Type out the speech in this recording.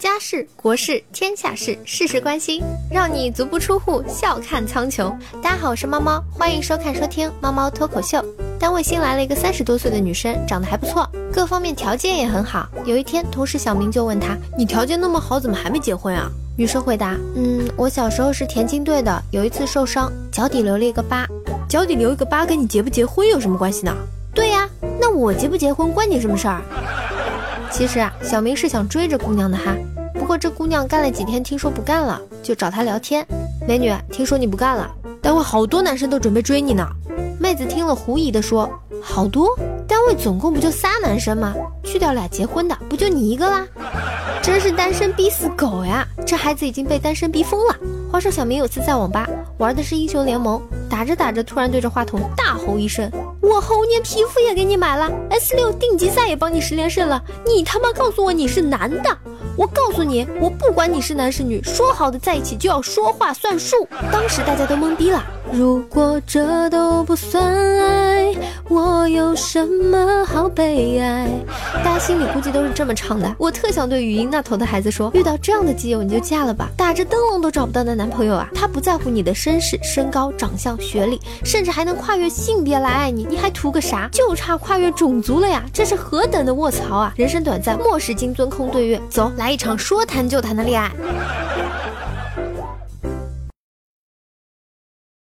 家事、国事、天下事，事事关心，让你足不出户笑看苍穹。大家好，我是猫猫，欢迎收看收听猫猫脱口秀。单位新来了一个三十多岁的女生，长得还不错，各方面条件也很好。有一天，同事小明就问她：“你条件那么好，怎么还没结婚啊？”女生回答：“嗯，我小时候是田径队的，有一次受伤，脚底留了一个疤。脚底留一个疤跟你结不结婚有什么关系呢？对呀，那我结不结婚关你什么事儿？”其实啊，小明是想追着姑娘的哈，不过这姑娘干了几天，听说不干了，就找他聊天。美女，听说你不干了，单位好多男生都准备追你呢。妹子听了狐疑的说：“好多？单位总共不就仨男生吗？去掉俩结婚的，不就你一个啦？真是单身逼死狗呀！这孩子已经被单身逼疯了。”话说小明有次在网吧玩的是英雄联盟，打着打着，突然对着话筒大吼一声：“我猴年皮肤也给你买了，S 六定级赛也帮你十连胜了，你他妈告诉我你是男的！我告诉你，我不管你是男是女，说好的在一起就要说话算数。”当时大家都懵逼了。如果这都不算爱，有什么好悲哀？大家心里估计都是这么唱的。我特想对语音那头的孩子说：遇到这样的基友，你就嫁了吧。打着灯笼都找不到的男朋友啊，他不在乎你的身世、身高、长相、学历，甚至还能跨越性别来爱你，你还图个啥？就差跨越种族了呀！这是何等的卧槽啊！人生短暂，莫使金樽空对月。走，来一场说谈就谈的恋爱。